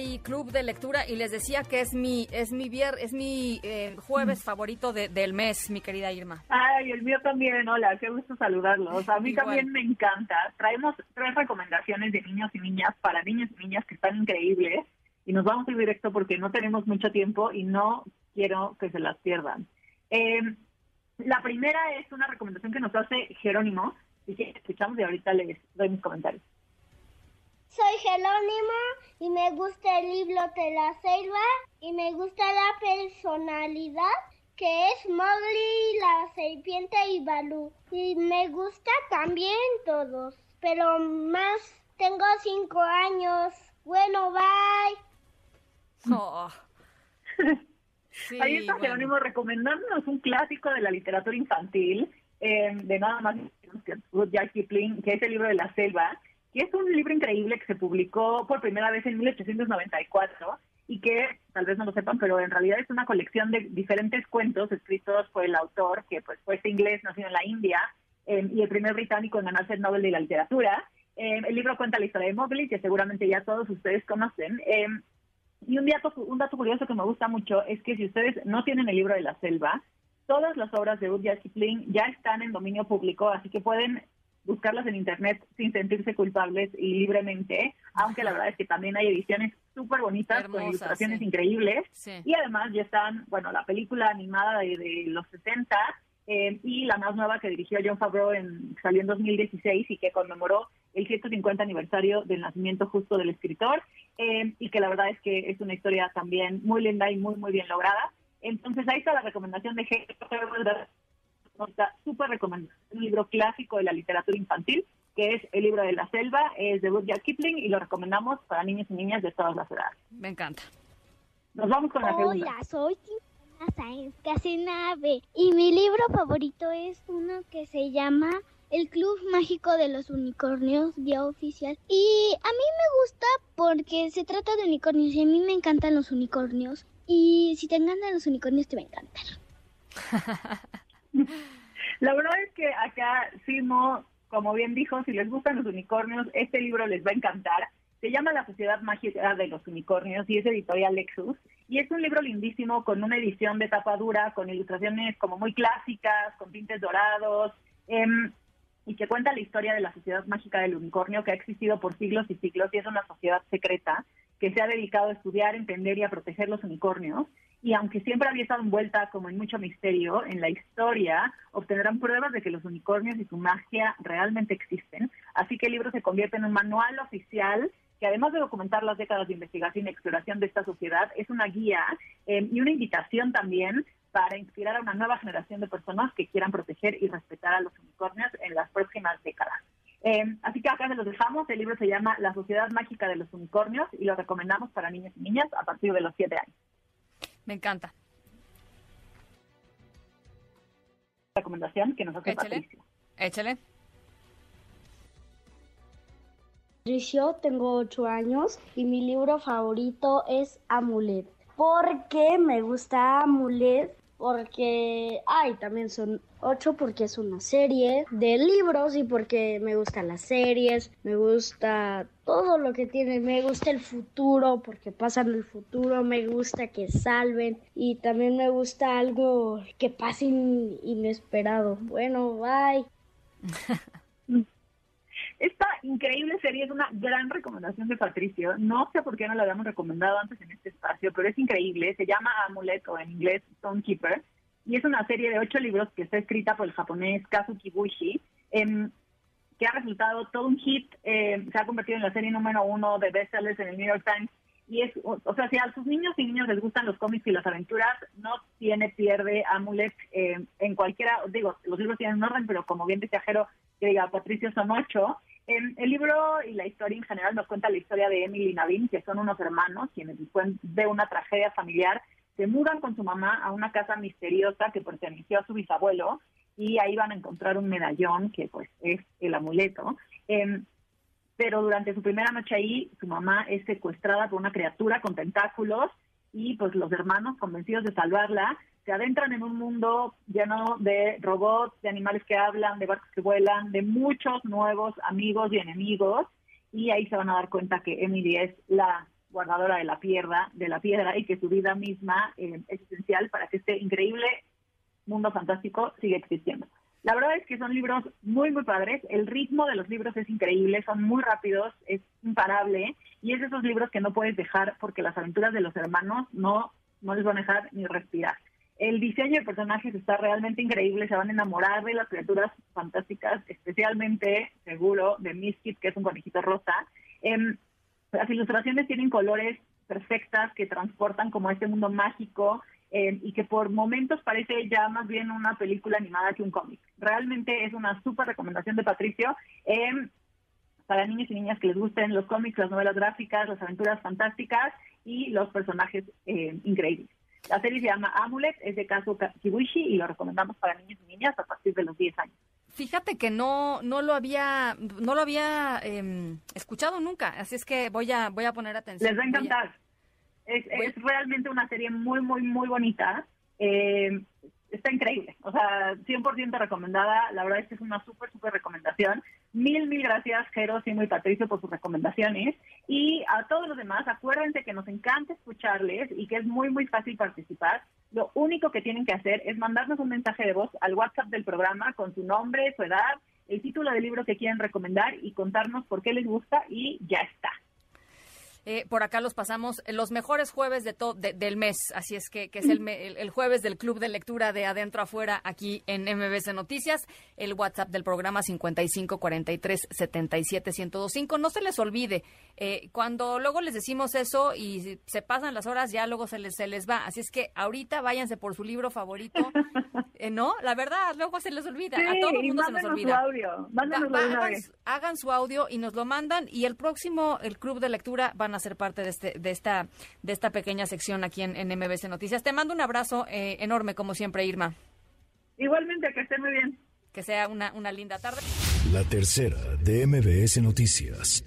Hay club de lectura y les decía que es mi es mi vier, es mi eh, jueves favorito del mes, mi querida Irma. Ay, el mío también, hola, qué gusto saludarlos. A mí también me encanta. Traemos tres recomendaciones de niños y niñas para niños y niñas que están increíbles y nos vamos a ir directo porque no tenemos mucho tiempo y no quiero que se las pierdan. Em, la primera es una recomendación que nos hace Jerónimo, y que escuchamos y ahorita les doy mis comentarios. Soy Jerónimo y me gusta el libro de la selva y me gusta la personalidad que es Mowgli, la serpiente y Balú. Y me gusta también todos, pero más tengo cinco años. Bueno, bye. Oh. Ahí está Jerónimo recomendándonos un clásico de la literatura infantil, eh, de nada más que Jack Kipling, que es el libro de la selva que es un libro increíble que se publicó por primera vez en 1894 y que, tal vez no lo sepan, pero en realidad es una colección de diferentes cuentos escritos por el autor, que pues fue este inglés, nacido en la India, em, y el primer británico en ganarse el Nobel de la Literatura. Em, el libro cuenta la historia de Mowgli, que seguramente ya todos ustedes conocen. Em, y un dato, un dato curioso que me gusta mucho es que si ustedes no tienen el libro de la selva, todas las obras de Rudyard Kipling ya están en dominio público, así que pueden buscarlas en internet sin sentirse culpables y libremente, aunque la verdad es que también hay ediciones súper bonitas con ilustraciones increíbles y además ya están, bueno, la película animada de, los 60 eh, y la más nueva que dirigió John Favreau en, salió en 2016 y que conmemoró el 150 aniversario del nacimiento justo del escritor eh, y que la verdad es que es una historia también muy linda y muy muy bien lograda. Entonces ahí está la recomendación de está súper recomendado. Un libro clásico de la literatura infantil, que es El libro de la selva, es de Rudyard Kipling y lo recomendamos para niños y niñas de todas las edades. Me encanta. Nos vamos con la segunda. Hola, soy Sáenz Casenave y mi libro favorito es uno que se llama el Club Mágico de los Unicornios, día oficial. Y a mí me gusta porque se trata de unicornios y a mí me encantan los unicornios. Y si te encantan los unicornios, te va a encantar. La verdad es que acá Simo, como bien dijo, si les gustan los unicornios, este libro les va a encantar. Se llama La Sociedad Mágica de los Unicornios y es editorial Lexus. Y es un libro lindísimo con una edición de tapa dura, con ilustraciones como muy clásicas, con tintes dorados, em, y que cuenta la historia de la Sociedad Mágica del Unicornio que ha existido por siglos y siglos y es una sociedad secreta que se ha dedicado a estudiar, entender y a proteger los unicornios y aunque siempre había estado envuelta como en mucho misterio, en la historia obtendrán pruebas de que los unicornios y su magia realmente existen. Así que el libro se convierte en un manual oficial que además de documentar las décadas de investigación y exploración de esta sociedad, es una guía eh, y una invitación también para inspirar a una nueva generación de personas que quieran proteger y respetar a los unicornios en las próximas décadas. Eh, así que acá se los dejamos. El libro se llama La Sociedad Mágica de los Unicornios y lo recomendamos para niños y niñas a partir de los 7 años. Me encanta. Recomendación que nos hace Échale. Échale. Patricio, tengo ocho años y mi libro favorito es Amulet. Porque me gusta Amulet porque, ay, también son ocho porque es una serie de libros y porque me gustan las series, me gusta todo lo que tiene, me gusta el futuro porque pasa en el futuro, me gusta que salven y también me gusta algo que pase inesperado. Bueno, bye. Esta increíble serie es una gran recomendación de Patricio. No sé por qué no la habíamos recomendado antes en este espacio, pero es increíble. Se llama Amulet o en inglés Stonekeeper y es una serie de ocho libros que está escrita por el japonés Kazuki Bushi, em, que ha resultado todo un hit. Em, se ha convertido en la serie número uno de bestsellers en el New York Times. Y es, o, sea, si a sus niños y niños les gustan los cómics y las aventuras, no tiene pierde Amulet em, en cualquiera, digo, los libros tienen un orden, pero como bien dice que diga Patricio son ocho, el libro y la historia en general nos cuenta la historia de Emily y Navin, que son unos hermanos quienes después de una tragedia familiar se mudan con su mamá a una casa misteriosa que perteneció a su bisabuelo y ahí van a encontrar un medallón que pues es el amuleto. Em, pero durante su primera noche ahí, su mamá es secuestrada por una criatura con tentáculos y pues los hermanos, convencidos de salvarla, se adentran en un mundo lleno de robots, de animales que hablan, de barcos que vuelan, de muchos nuevos amigos y enemigos y ahí se van a dar cuenta que Emily es la guardadora de la piedra, de la piedra y que su vida misma eh, es esencial para que este increíble mundo fantástico siga existiendo. La verdad es que son libros muy, muy padres. El ritmo de los libros es increíble, son muy rápidos, es imparable. Y es de esos libros que no puedes dejar porque las aventuras de los hermanos no, no les van a dejar ni respirar. El diseño de personajes está realmente increíble, se van a enamorar de las criaturas fantásticas, especialmente, seguro, de Misfit, que es un conejito rosa. Em, las ilustraciones tienen colores perfectas que transportan como este mundo mágico eh, y que por momentos parece ya más bien una película animada que un cómic. Realmente es una súper recomendación de Patricio eh, para niños y niñas que les gusten los cómics, las novelas gráficas, las aventuras fantásticas y los personajes eh, increíbles. La serie se llama Amulet, es de Kazuo Kibuishi y lo recomendamos para niños y niñas a partir de los 10 años. Fíjate que no no lo había no lo había em, escuchado nunca, así es que voy a voy a poner atención. Les va a encantar. Es, realmente una serie muy, muy, muy bonita. Eh, está increíble. O sea, 100% recomendada. La verdad es que es una súper, súper recomendación. Mil, mil gracias, Jero, Simo y Patricio, por sus recomendaciones. Y a todos los demás, acuérdense que nos encanta escucharles y que es muy, muy fácil participar. Lo único que tienen que hacer es mandarnos un mensaje de voz al WhatsApp del programa con su nombre, su edad, el título del libro que quieren recomendar y contarnos por qué les gusta y ya está. Eh, por acá los pasamos los mejores jueves de, del mes, así es que, es el, el, jueves del Club de Lectura de Adentro Afuera aquí en MBC Noticias, el WhatsApp del programa 5543-77-1025. No se les olvide, eh, cuando luego les decimos eso y se pasan las horas, ya luego se les, se les va. Así es que ahorita váyanse por su libro favorito, eh, ¿no? La verdad, luego se les olvida, a todo el mundo se nos olvida. hagan, su audio y nos lo mandan y el próximo, el Club de Lectura van a ser parte de, este, de, esta, de esta pequeña sección aquí en, en MBC Noticias. Te mando un abrazo eh, enorme, como siempre, Irma. Igualmente, que esté muy bien. Que sea una, una linda tarde. La tercera de MBS Noticias.